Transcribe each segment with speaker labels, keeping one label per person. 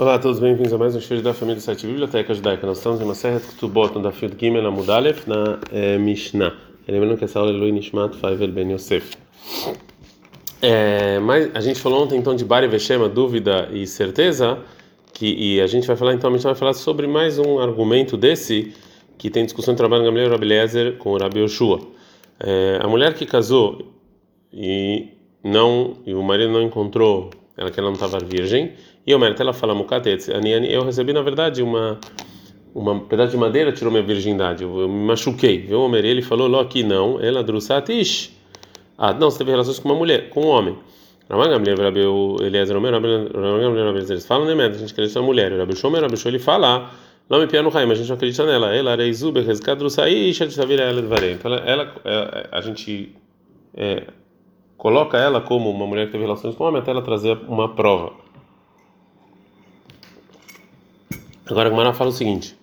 Speaker 1: Olá a todos, bem-vindos a mais um estudo da família do site Biblioteca Judaica. Nós estamos em uma série de Ketubot, no Dafid Gimel Amudalef, na eh, Mishnah. Lembrando que essa aula é Lui Nishmat Faivel Ben Yosef. É, mas a gente falou ontem então de Bari Veshema, dúvida e certeza, que, e a gente vai falar então, a Mishnah vai falar sobre mais um argumento desse, que tem discussão entre Rabban Gamliel e Rabi Eliezer com o Rabi Yoshua. É, a mulher que casou e não e o marido não encontrou ela que ela não estava virgem e o mérito ela fala mukatetz eu recebi na verdade uma uma pedaço de madeira tirou minha virgindade. Eu, me machuquei viu o ele falou lo aqui não. Ela drusatish ah não você teve relações com uma mulher com um homem. Raman Gamliel Rabi Eliezer Omer Raman Gamliel eles falam né a gente acredita na mulher. Rabi Shomer Shomer ele fala não me pia no Raim, a gente não acredita nela. Ela era Izuber, Rezkadrusai, Shadisavira, ela de Então ela, ela, a gente é, coloca ela como uma mulher que teve relações com homem até ela trazer uma prova. Agora a Gemara fala o seguinte: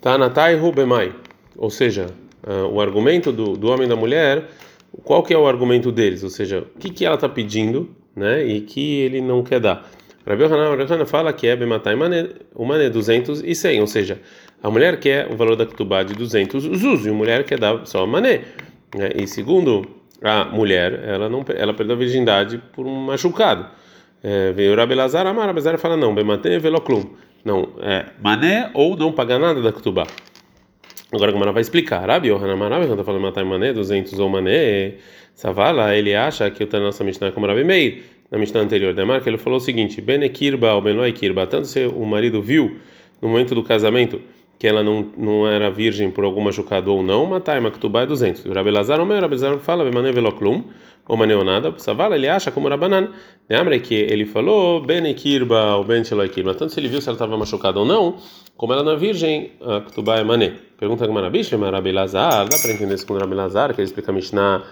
Speaker 1: Tanatai Rubemai, ou seja, uh, o argumento do, do homem e da mulher, qual que é o argumento deles? Ou seja, o que, que ela está pedindo né, e que ele não quer dar. Rabi Hanan fala que é Bematai mané 200 e 100, ou seja, a mulher quer o valor da Ketubá de 200 zuz e a mulher quer dar só mané. Né? E segundo a mulher, ela não ela perdeu a virgindade por um machucado. É, veio o Rabelazar, Amar, Rabelazar fala não, Bematê veloclum. Não, é mané ou não pagar nada da Ketubá. Agora como ela vai explicar, Rabi Yohanan Marabi, quando está falando matar mané, 200 ou mané, Savala, ele acha que o nossa Mishnah é como Rabi Meir, na Mishnah anterior da marca, ele falou o seguinte, Benekirba ou Benoi Kirba, tanto se o marido viu no momento do casamento que ela não, não era virgem por algum machucado ou não, matai maktubá é 200. O Rabelazar, o meu Rabelazar fala, Bemane veloclum, ou maneonada, Savala, ele acha como Rabanan. Lembra que ele falou, Benekirba ou Bencheloikirba, tanto se ele viu se ela estava machucada ou não, como ela não é virgem, a ktubá é mané. Pergunta que Marabish, Rabelazar, dá para entender isso com Rabelazar, que ele explica Mishnah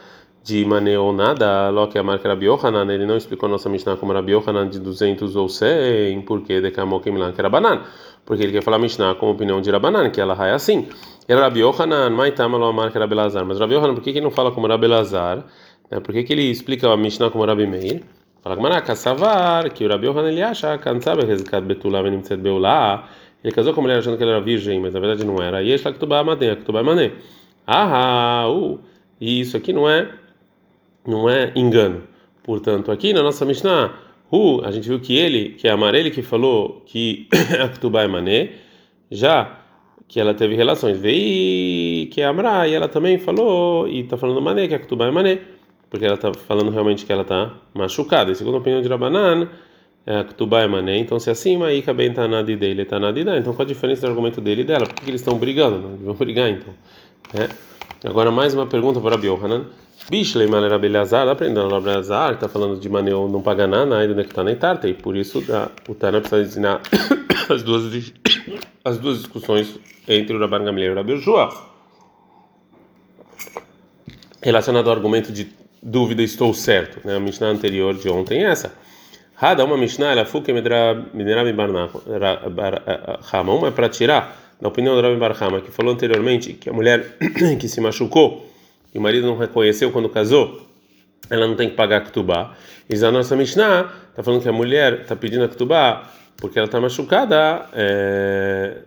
Speaker 1: de maneonada, lo que a marca Rabi Yohanan, ele não explicou nossa Mishnah como Rabi Yohanan de 200 ou 100, porque de Kamokim Lan, que era banana porque ele quer falar Mishnah com a opinião de Rabanan, que ela é assim. Era Rabi Yohanan, Maitama lo amar que Rabi Lazar. Mas Rabi Yohanan, por que, ele não fala como Rabi Lazar? Né? Por que, que ele explica a Mishnah como Rabi Meir? Fala que Maraca, Savar, que o Rabi Yohanan ele acha, Kansabe, Rezkat Betulá, Benimtzet Beulá. Ele casou com a mulher achando que ela era virgem, mas na verdade não era. E ele fala que Tubá Maden, que Tubá Mané. Ah, uh, e isso aqui não é, não é engano. Portanto, aqui na nossa Mishnah, Hu, a gente viu que ele, que é Amarele que falou que a Ketubá é Mané, já que ela teve relações. Veio que é Amra, e ela também falou, e está falando Mané, que a Ketubá é Mané, porque ela está falando realmente que ela está machucada. E segundo a opinião de Rabanan, a Ketubá é Mané, então se assim, aí bem está na dele, está na Então qual a diferença do argumento dele e dela? Por que, eles estão brigando? Não vão brigar então. É. Agora mais uma pergunta para Rabi Yohanan. Bishlei Malera Belazar, aprendendo lá Belazar, está falando de Maneu não pagar nada, ainda que está na Itarta, e por isso o Tana precisa ensinar as duas, as duas discussões entre o Rabban Gamliel e o Rabi Joshua. Relacionado ao argumento de dúvida, estou certo, né? a Mishnah anterior de ontem é essa. Rada, uma Mishnah, ela fuke minerab barnachama, uma é para tirar, na opinião do Rabbi Barhama, que falou anteriormente que a mulher que se machucou e o marido não reconheceu quando casou, ela não tem que pagar a Ktubá. E a nossa Mishnah está falando que a mulher está pedindo a Ktubá porque ela está machucada, é,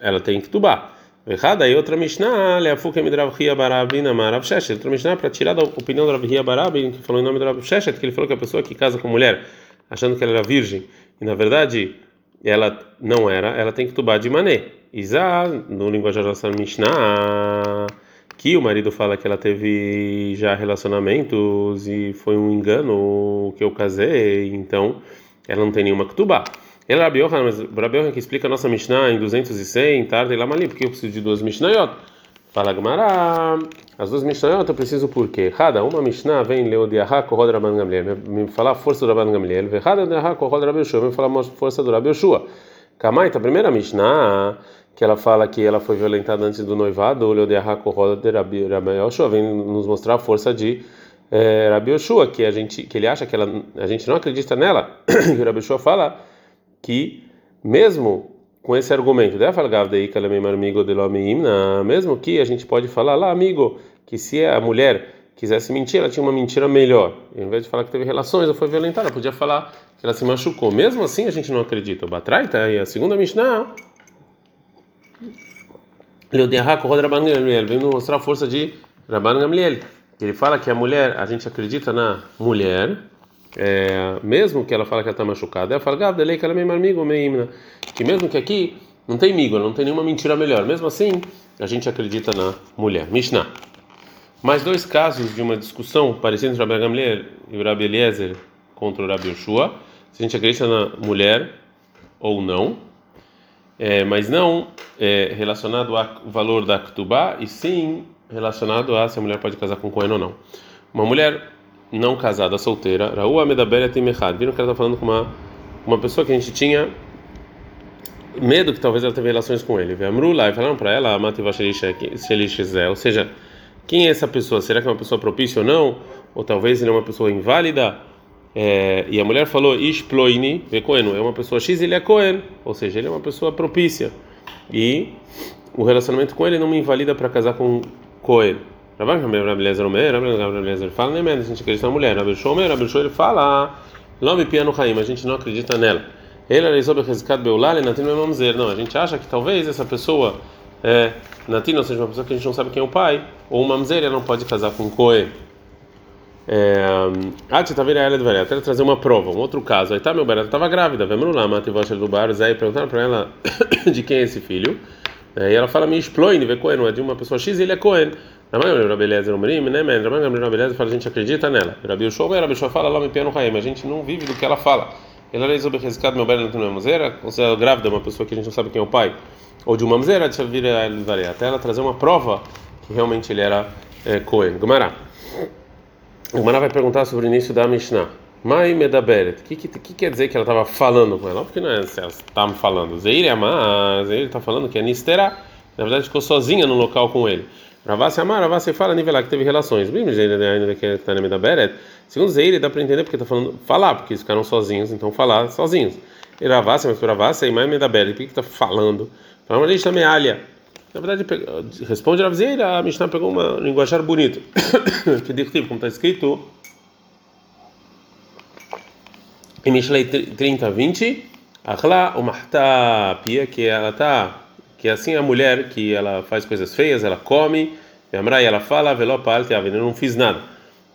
Speaker 1: ela tem Ktubá. Errada, e outra Mishnah, Leafuka Midrav Ria Barabina Marav Sheshet. Outra Mishnah para tirar da opinião do Rav Ria Barabin, que falou em nome do Rav Sheshet, que ele falou que a pessoa que casa com mulher achando que ela era virgem, e na verdade ela não era, ela tem que tubar de mané. Isa, no linguajar da Mishnah que o marido fala que ela teve já relacionamentos e foi um engano que eu casei, então ela não tem nenhuma ketubá. Ela é Rabi Yohanan, mas Rabi Yohanan que explica a nossa Mishnah em 206, tarde lá ali, porque eu preciso de duas Mishnayot. Fala Gamara, as duas Mishnayot eu preciso por quê? Cada uma Mishnah vem Leodiahá Kohod Rabban Gamliel, me falar a força do Rabban Gamliel, Cada Leodiahá Kohod Rabbi Yoshua, me falar a força do Rabbi Yoshua. Kamaita, primeira Mishnah que ela fala que ela foi violentada antes do noivado, o de Rabi Yoshua vem nos mostrar a força de é, Rabi Yoshua, que a gente que ele acha que ela, a gente não acredita nela, o Rabi Yoshua fala que mesmo com esse argumento, mesmo que a gente pode falar lá, amigo, que se a mulher quisesse mentir, ela tinha uma mentira melhor. Em vez de falar que teve relações ou foi violentada, podia falar que ela se machucou. Mesmo assim, a gente não acredita. O Batraita e a segunda Mishnah. Vem mostrar a força de Rabban Gamliel. Ele fala que a mulher, a gente acredita na mulher, é, mesmo que ela fala que ela está machucada. Ela fala, que ela é meio amigo, meio que mesmo que aqui não tem migo, não tem nenhuma mentira melhor. Mesmo assim, a gente acredita na mulher. Mishnah. Mais dois casos de uma discussão parecida entre Rabbi Gamliel e Rabbi Eliezer contra o Rabbi Yoshua se a gente acredita na mulher ou não, é, mas não é, relacionado ao valor da Ktubá, e sim relacionado a se a mulher pode casar com Cohen ou não. Uma mulher não casada, solteira, Raúa Medaberet Temechad, viram que ela está falando com uma, uma pessoa que a gente tinha medo que talvez ela teve relações com ele. Vemru lá e falaram para ela, ou seja, quem é essa pessoa? Será que é uma pessoa propícia ou não? Ou talvez ele é uma pessoa inválida? É, e a mulher falou, Ishploini Vekoenu, é uma pessoa X, ele é Cohen, ou seja, ele é uma pessoa propícia. E o relacionamento com ele não me invalida para casar com Cohen. Fala, nem menos, a gente acredita na mulher. Rabel Shomer, Rabel Shomer fala, Lome Piano Haim, a gente não acredita nela. Ele era Rezkat Beulal e Natin Mamzer. Não, a gente acha que talvez essa pessoa, é, Natin, ou seja, uma pessoa que a gente não sabe quem é o pai, ou Mamzer, ela não pode casar com Cohen. Ah, você tá vendo ela de até trazer uma prova, um outro caso. Aí tá, meu barato estava grávida. Vamos lá, mate voz do bar, Zé, perguntaram para ela de quem é esse filho. Aí ela fala, me exploine, vê Cohen, é de uma pessoa X, ele é Cohen. Rabi Rabelezer Umrim, né, man? Rabi Rabelezer fala, a gente acredita nela. Rabi Ushua, Rabi Ushua fala, lá me piano Raim, a gente não vive do que ela fala. Ela é sobre rescate, meu belo, não é museira, considerada grávida, uma pessoa que a gente não sabe quem é o pai, ou de uma museira, deixa vir até ela trazer uma prova que realmente ele era é, Cohen. Gumará. O Maná vai perguntar sobre o início da Mishnah. Mai Medaberet. O que, que, que, quer dizer que ela estava falando com ela? Porque não é se ela estava falando. Zeir Amar, Zeir está falando que é Nistera. Na verdade, ficou sozinha no local com ele. Ravassi Amar, Ravassi fala nivelar que teve relações. Medaberet. Segundo Zeir, dá para entender porque está falando falar, porque eles ficaram sozinhos, então falar sozinhos. Ravassi, mas Ravassi, Mai Medaberet. Por que está falando? Para uma lista mealha. Na verdade, responde a Ravzeira, a Mishnah pegou uma linguajar bonito. que tipo, como está escrito em Mishlei 30, 20, Achla Umarta Pia, que ela tá, que assim a mulher que ela faz coisas feias, ela come, e ela fala, Velopal, eu não fiz nada.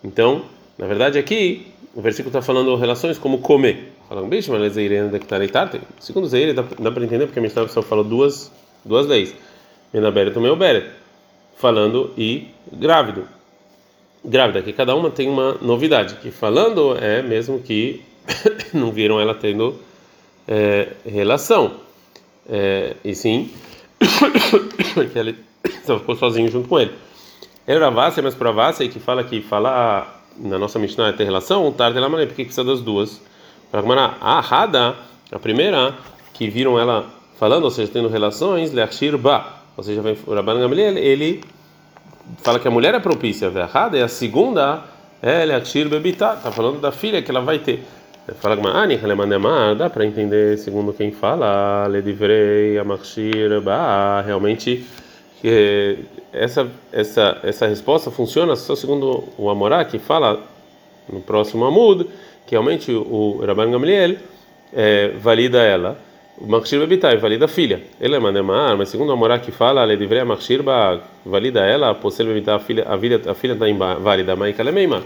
Speaker 1: Então, na verdade, aqui, o versículo está falando relações como comer. Fala um bicho, mas Segundo Zeire, dá, dá para entender porque a Mishnah só falou duas, duas leis. Menaberet o meu beret, falando e grávido. Grávida, que cada uma tem uma novidade, que falando é mesmo que não viram ela tendo é, relação. É, e sim, que ela só ficou sozinho junto com ele. Era Ravassi, mas para Ravassi, que fala que falar na nossa Mishnah é ter relação, o Tarde ela porque precisa das duas. Para a Hada, a primeira, que viram ela falando, ou seja, tendo relações, Leachir Ba ou seja, o Rabban Gamliel, ele fala que a mulher é propícia, errada, e a segunda é Leachir Bebitá, está falando da filha que ela vai ter. Fala que Ani dá para entender segundo quem fala, Ledivrei, Amachir, realmente essa essa essa resposta funciona só segundo o Amorá que fala no próximo Amud, que realmente o Rabban Gamliel é, valida ela o Makshir Bebitai, valida a filha. Ele é Manemar, mas segundo a Morá que fala, ele deveria Makshir valida ela, Posel Bebitai, a filha, a filha, a filha está inválida, é Meimar.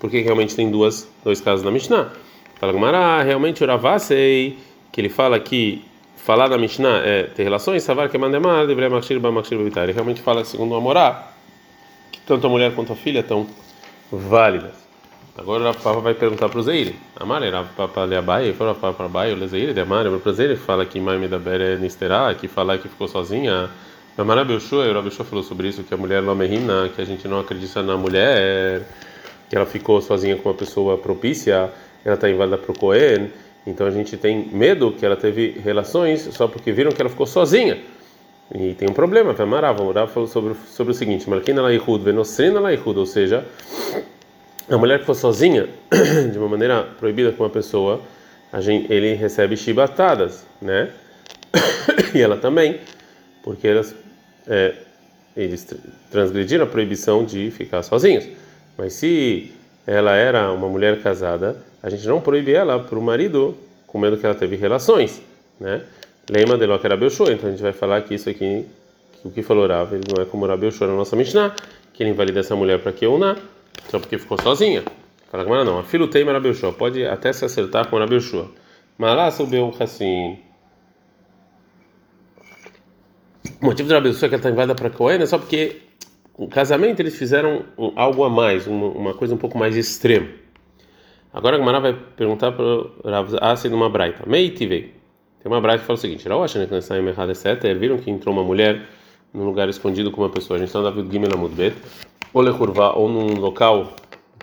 Speaker 1: Porque realmente tem duas, dois casos na Mishnah. Fala Gmará, realmente o Ravasei, que ele fala que falar da Mishnah é ter relações, Savar que é Manemar, deveria Makshir Makshir Bebitai. Ele realmente fala, segundo a Morá, que tanto a mulher quanto a filha estão válidas. Agora o Papa vai perguntar para o Zeire. Amare, era Papa Leabai, foi para o Baio, o Zeire, de Amare, para o Zeire, fala que Mãe da Bere Nisterá, que fala que ficou sozinha. Amara Belshua, o Rabelshua falou sobre isso, que a mulher Lomerina, que a gente não acredita na mulher, que ela ficou sozinha com uma pessoa propícia, ela está inválida para o Cohen, então a gente tem medo que ela teve relações só porque viram que ela ficou sozinha. E tem um problema, Amara, vamos falou sobre, sobre o seguinte: Marquina Laihud, Venosrina Laihud, ou seja, a mulher que for sozinha, de uma maneira proibida com uma pessoa, gente, ele recebe chibatadas, né? e ela também, porque elas, é, eles transgrediram a proibição de ficar sozinhos. Mas se ela era uma mulher casada, a gente não proíbe ela para o marido com medo que ela teve relações, né? Lema de que era Belshua, então a gente vai falar que isso aqui, que o que falou Rav, ele não é como Rav Belshua na nossa Mishnah, que ele invalida essa mulher para que eu não, só porque ficou sozinha. Fala com ela não, a filho tem Rav Belshua, pode até se acertar com Rav Belshua. Mas lá subiu assim. O motivo de Rav Belshua que ela está invadida para Cohen é só porque o casamento eles fizeram algo a mais, uma, uma coisa um pouco mais extrema. Agora a Gamara vai perguntar para o Rav Asi numa braita. Meiti veio. Tem uma braita que fala o seguinte: Raoshane que nessa errada etc. Viram que entrou uma mulher num lugar escondido com uma pessoa. A gente está no David Gimel Amudbet. Ou Lechurva, ou num local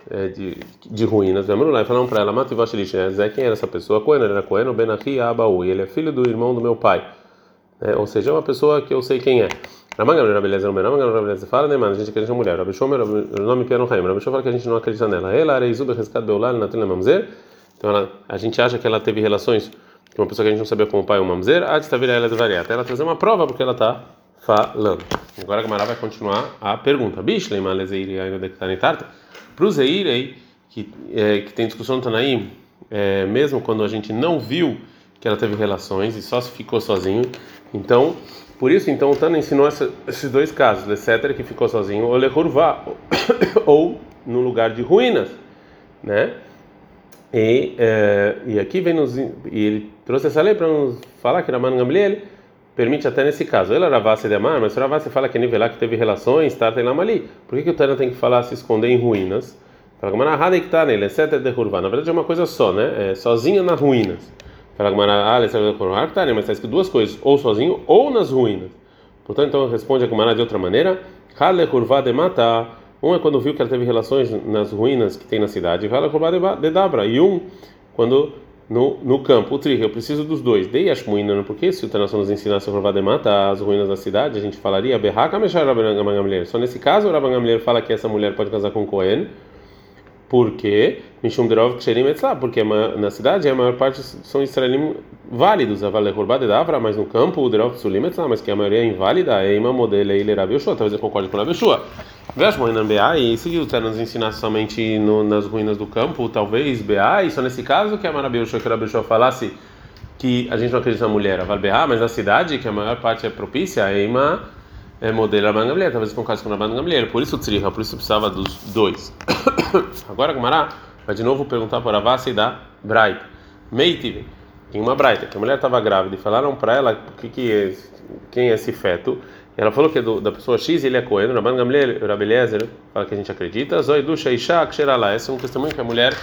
Speaker 1: é, de, de ruínas. E falaram para ela: Mati Vashilish, né? Zé, quem era essa pessoa? Cohen, era Cohen, o Benahi Abaú. Ele é filho do irmão do meu pai. É, ou seja, é uma pessoa que eu sei quem é. Ramangan Rabeleza não Ramangan Rabeleza fala, né, mano? A gente acredita na mulher. Rabi Shomer, o nome Piano Haim. Rabi Shomer fala que a gente não acredita nela. Ela, Areizu, Berrescat Beulal, Natrina Mamzer. Então ela, a gente acha que ela teve relações com uma pessoa que a gente não sabia como pai ou mamzer. Ah, está vira ela de variar. Até ela trazer uma prova porque ela está falando. Agora a Gamara vai continuar a pergunta. Bishlei, Malezeiri, ainda de Tanitarta. Para o Zeirei, que, é, que tem discussão no Tanaim, é, mesmo quando a gente não viu que ela teve relações e só se ficou sozinho. Então, por isso, então, o Tana ensinou essa, esses dois casos, Lecéter que ficou sozinho, ou Lehurvá, ou no lugar de ruínas, né? E, é, e aqui vem nos, e ele trouxe essa lei para nos falar que Raman Gamliel permite até nesse caso. Ele Ravassi de Amar, mas Ravassi fala que nivelar que teve relações, está tem lá ali. Por que, que o Tana tem que falar se esconder em ruínas? Fala que Manahada que está nele, Lecéter de Hurvá. Na verdade é uma coisa só, né? É sozinho nas ruínas. Fala Gamara, ah, mas está escrito duas coisas, ou sozinho ou nas ruínas. Portanto, então responde a Gamara de outra maneira. Hale curva de matar. Um é quando viu que ela teve relações nas ruínas que tem na cidade, Hale curva de dabra. E um, quando no, no campo, o trigo, eu preciso dos dois. Dei as ruínas, porque se o Tanação nos ensinasse a curva de matar as ruínas da cidade, a gente falaria Só nesse caso, o Rabban fala que essa mulher pode casar com Cohen porque Mishum Derov Ksherim Etzlah, porque na cidade a maior parte são israelim válidos, a Vale de Davra, mas no campo o Derov Psulim Etzlah, mas que a maioria é inválida, é Ima Modele e Yoshua, talvez eu concorde com a Yoshua. Veja, Moinan BA, e se o Tana nos ensinasse somente no, nas ruínas do campo, talvez BA, e só nesse caso que a Marabi Yoshua, que a Yoshua falasse que a gente não acredita na mulher, a Vale mas na cidade, que a maior parte é propícia, é Ima é modelo Rabban Gamliel, talvez caso com Rabban Gamliel, por isso o Tzriha, por isso precisava dos dois. Agora Gumará vai de novo perguntar para a Vassa da Braita. Meitive, tem uma Braita, que a mulher estava grávida e falaram para ela o que, que é, quem é esse feto. E ela falou que é do, da pessoa X ele é Cohen, Rabban Gamliel, Rabeliezer, fala que a gente acredita. Zoidusha Isha Ksherala, esse é um testemunho que a mulher,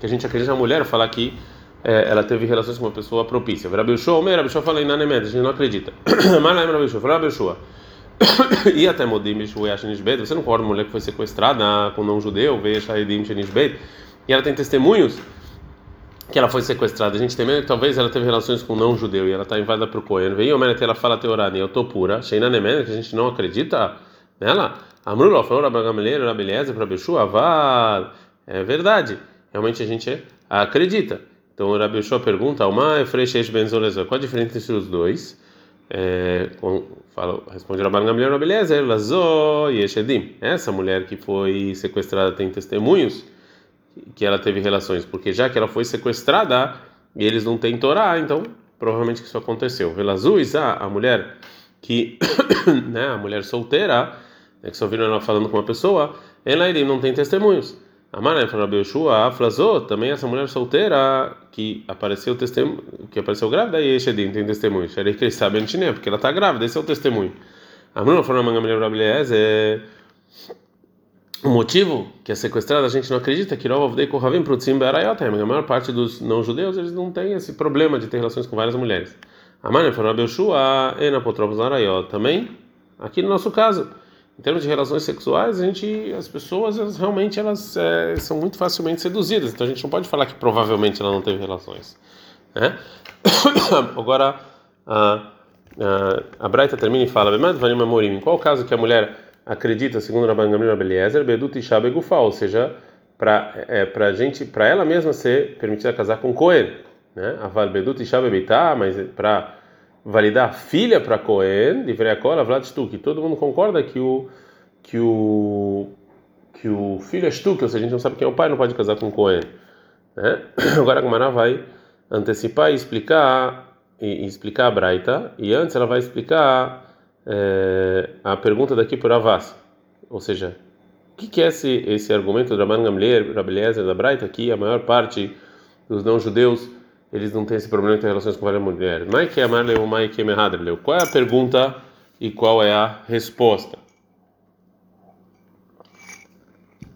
Speaker 1: que a gente acredita na mulher, fala que é, ela teve relações com uma pessoa propícia. Rabi Shua, Rabi Shua fala a gente não acredita. Mas lá Rabi Shua, Rabi Shua e até Modim Shenisbet, você não concorda uma mulher que foi sequestrada com não judeu, veio Shahidim Shenisbet, e ela tem testemunhos que ela foi sequestrada. A gente tem medo que talvez ela teve relações com não judeu e ela está invadida para o Cohen. Veio o ela fala Teorani, eu estou pura. Sheina Nemen, que a gente não acredita nela. Amrullah falou Rabbi Eliezer, Rabbi Shua, É verdade, realmente a gente acredita. Então o Shua pergunta, Alma Freishesh Benzolezor, qual a diferença entre os dois? É, com, fala, responde Rabban Gamliel Rabeliezer, Lazó e Eshedim. Essa mulher que foi sequestrada tem testemunhos que ela teve relações, porque já que ela foi sequestrada e eles não têm Torá, então provavelmente isso aconteceu. Velazul a mulher que, né, a mulher solteira, né, que só viram ela falando com uma pessoa, ela não tem testemunhos. Amaré falou Rabi Yoshua, Aflazô, também essa mulher solteira que apareceu testemunho, que apareceu grávida e Exedim tem testemunho. Xerei que sabe porque ela está grávida, esse é o testemunho. Amruna falou na mulher Rabi é o motivo que é sequestrada a gente não acredita que Rovdei Kohavim Prutzim Be'arayotem, a maior parte dos não judeus eles não têm esse problema de ter relações com várias mulheres. Amaré falou Rabi Yoshua, Enapotropos Arayot, também aqui no nosso caso em termos de relações sexuais, a gente, as pessoas elas, realmente elas é, são muito facilmente seduzidas. Então a gente não pode falar que provavelmente ela não teve relações. Né? Agora a, a, a Braita termina e fala: Em qual caso que a mulher acredita, segundo Rabban Gamliel Beliezer, Bedut Isha Begufá, ou seja, para é, para gente, para ela mesma ser permitida casar com Cohen, né? Aval Bedut Isha Bebitá, mas para validar filha para Cohen, livrei a Vlad Stuk. Todo mundo concorda que o que o que o filho é Shtuk, ou seja, a gente não sabe quem é o pai, não pode casar com Cohen. Né? Agora a Gemara vai antecipar e explicar, e, e explicar a Braita, e antes ela vai explicar é, a pergunta daqui por Avas. Ou seja, o que, que, é esse, esse argumento do Raman Gamliel, Rabeliezer, da Braita, que a maior parte dos não-judeus eles não têm esse problema de ter relações com várias mulheres. Mai que amar leu, mai que leu. Qual é a pergunta e qual é a resposta?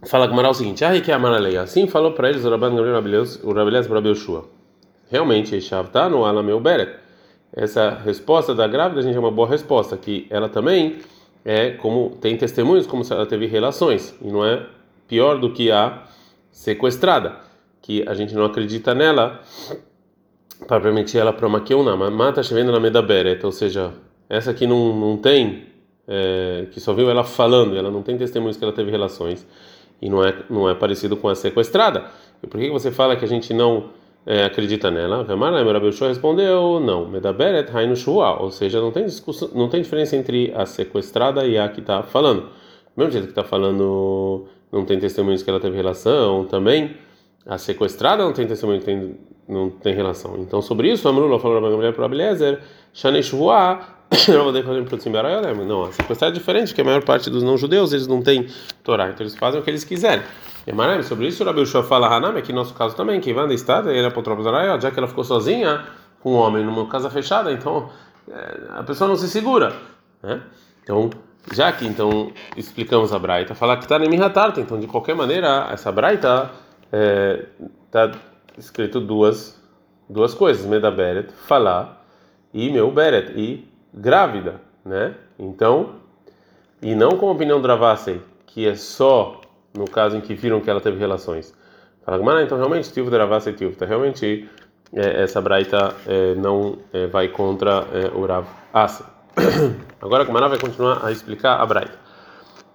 Speaker 1: Fala Gamara o seguinte: Ah, que amar lei. Assim falou para eles o Rabban Gamliel, o para Belshua. Realmente, Shavta no Alameu Beret. Essa resposta da grávida, a gente é uma boa resposta, que ela também é como tem testemunhos como se ela teve relações e não é pior do que a sequestrada, que a gente não acredita nela para permitir ela mas mata chovendo na medaberet, ou seja, essa aqui não, não tem, é, que só viu ela falando, ela não tem testemunhos que ela teve relações e não é não é parecido com a sequestrada. E por que você fala que a gente não é, acredita nela? Ramana Merabelshua respondeu, não, medaberet hainu shua, ou seja, não tem discussão, não tem diferença entre a sequestrada e a que está falando. Do mesmo jeito que está falando, não tem testemunhos que ela teve relação, também a sequestrada não tem testemunho tem não tem relação. Então, sobre isso, Amrullah falou para Gabriel para Abeliezer, Shaneshvua, não, a sequestrar é diferente, que a maior parte dos não-judeus eles não têm Torá, então eles fazem o que eles quiserem. E Marem, sobre isso, o Rabi Ushua fala Hanam, aqui no nosso caso também, que Ivanda está, ele é o já que ela ficou sozinha com um homem numa casa fechada, então é, a pessoa não se segura, né? Então, já que então explicamos a Braita, falar que está em Mihatarta, então de qualquer maneira, essa Braita está é, escrito duas duas coisas, medaberet, falar e meu beret e grávida, né? Então, e não com a opinião do Ravasei, que é só no caso em que viram que ela teve relações. Fala, mas então realmente tive Ravasei tive, realmente é, essa braita é, não é, vai contra é, o Rav Asa. Agora a Gemara vai continuar a explicar a braita.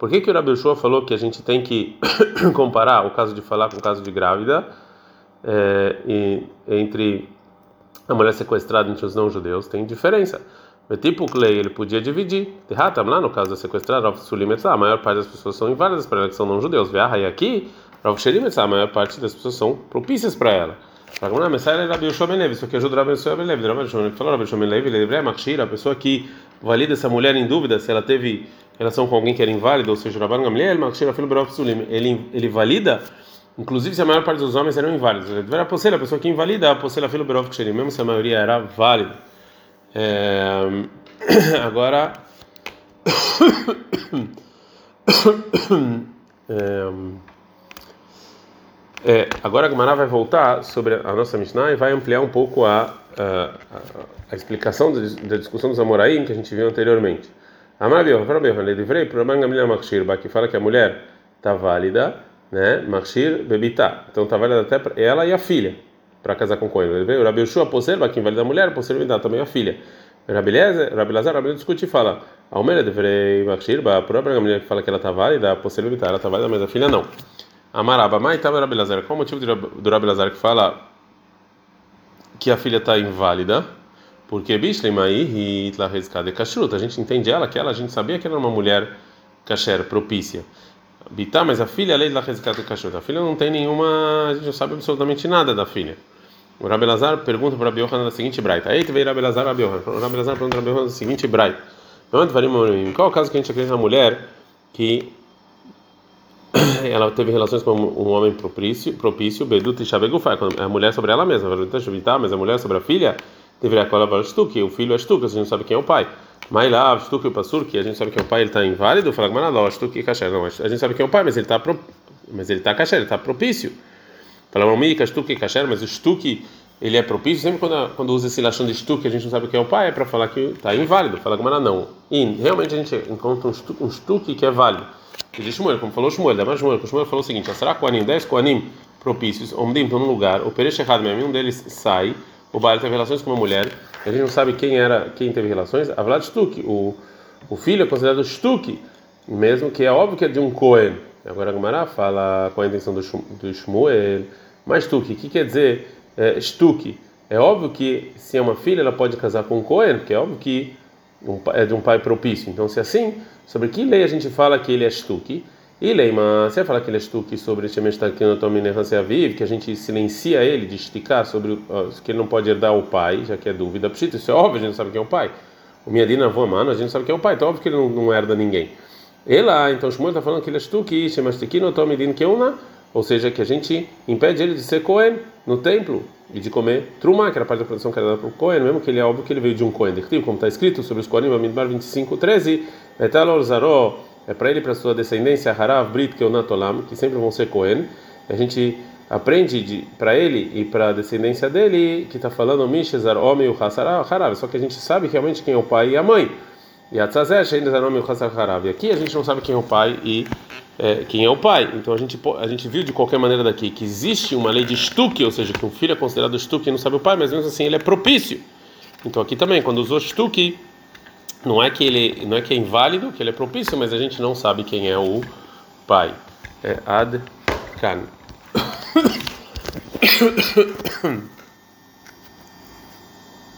Speaker 1: Por que que o Rabi Ushua falou que a gente tem que comparar o caso de falar com o caso de grávida? é, e, entre a mulher sequestrada entre os não-judeus tem diferença. O tipo Clay ele podia dividir. Terratam lá no caso da sequestrada, a maior parte das pessoas são inválidas para ela que são não-judeus. E aqui, a maior parte das pessoas são propícias para ela. Isso aqui ajuda o Rabi Shomen Levi. Rabi Shomen falou, Rabi Shomen Levi, ele é a pessoa que valida essa mulher em dúvida se ela teve relação com alguém que era inválido, ou seja, Rabban Gamliel, ele ele valida Inclusive, se a maior parte dos homens eram inválidos. Era a pessoa que invalida a posela filo berov mesmo se a maioria era válida. É... Agora. é... É, agora a Gemara vai voltar sobre a nossa Mishnah e vai ampliar um pouco a, a, a, explicação da, discussão dos Amoraim que a gente viu anteriormente. Amarabiyo, Amarabiyo, Ledivrei, Proban Gamliel Makshir, que fala que a mulher está válida né? Machir bebitá. Então tá válida até ela e a filha para casar com Cohen. O Rabi Yoshua poserva, quem valida a mulher, poserva também a filha. Rabi Lezer, Rabi Lazar, Rabi discute e fala: a mulher deverei Machir, a própria mulher que fala que ela tá válida, a poserva bebitá, ela tá válida, mas a filha não. Amaraba, mas estava Rabi Lazar. Qual o motivo do Rabi Lazar que fala que a filha está inválida? Porque Kashrut, a gente entende ela que ela, a gente sabia que ela era uma mulher kasher, propícia. Bitá, mas a filha, lei Rezikat cachorro. A filha não tem nenhuma. A gente não sabe absolutamente nada da filha. O Rabi Lazar pergunta para Rabi Yohanan da seguinte braita. Aí veio Rabi Lazar Rabi Yohanan. O Rabi Lazar pergunta para Rabi Yohanan da seguinte braita. Qual é o caso que a gente acredita na mulher que ela teve relações com um homem propício, propício Bedut e Shabegufai, a mulher sobre ela mesma, mas a mulher sobre a filha deveria colaborar o filho é Shtuk, a gente não sabe quem é o pai. Mailav, Shtuk e Pasur, que a gente sabe que é o pai, ele está inválido, fala que Manaló, Shtuk e Kasher. Não, a gente sabe que é o pai, mas ele está pro... mas ele está Kasher, ele está propício. Fala Mamika, Shtuk e Kasher, mas o Shtuk ele é propício. Sempre quando, quando usa esse lachão de Shtuk, a gente não sabe que é o pai, é para falar que está inválido. Fala que não. E realmente a gente encontra um Shtuk, um shtuk que é válido. E Shmuel, como falou Shmuel, da mais Shmuel, Shmuel falou o seguinte: será Koanim, 10 Koanim propícios, Omdim estão no lugar, o Peresh errado mesmo, um deles sai, o Baal teve relações com uma mulher a gente não sabe quem era, quem teve relações, a Vlad Stuk, o, o filho é considerado Stuk, mesmo que é óbvio que é de um Cohen. Agora a Gumara fala com a intenção do, do Shmuel, mas Stuk, o que quer dizer é, Stuk? É óbvio que se é uma filha, ela pode casar com um Cohen, porque é óbvio que é de um pai propício. Então, se é assim, sobre que lei a gente fala que ele é Stuk? E Leima, você fala que ele é shtuki sobre Aviv, que a gente silencia ele de esticar sobre que ele não pode herdar o pai, já que é dúvida. Isso é óbvio, a gente não sabe quem é o pai. O Miadina avô mano, a gente sabe quem é o pai, então óbvio que ele não, não herda ninguém. Ela, então Shmuel está falando que ele é shtuki, Shemashtikino Tomidin Keuna, ou seja, que a gente impede ele de ser Cohen no templo e de comer trumá, que era parte da produção que era dada para o Cohen, mesmo que ele é óbvio que ele veio de um Cohen. Como está escrito sobre os Kohanim, Amidbar 25, 13, Etalor Zaró é para ele e para sua descendência Harav Brit Keonatolam, que sempre vão ser Cohen. A gente aprende para ele e para a descendência dele que está falando Mishezar Homem o Harav, só que a gente sabe realmente quem é o pai e a mãe. E. E aqui a gente não sabe quem é o pai e é, quem é o pai. Então a gente a gente viu de qualquer maneira daqui que existe uma lei de estuque, ou seja, que um filho é considerado estuque e não sabe o pai, mas mesmo assim ele é propício. Então aqui também quando usou estuque não é que ele não é que é inválido, que ele é propício, mas a gente não sabe quem é o pai. É ad can.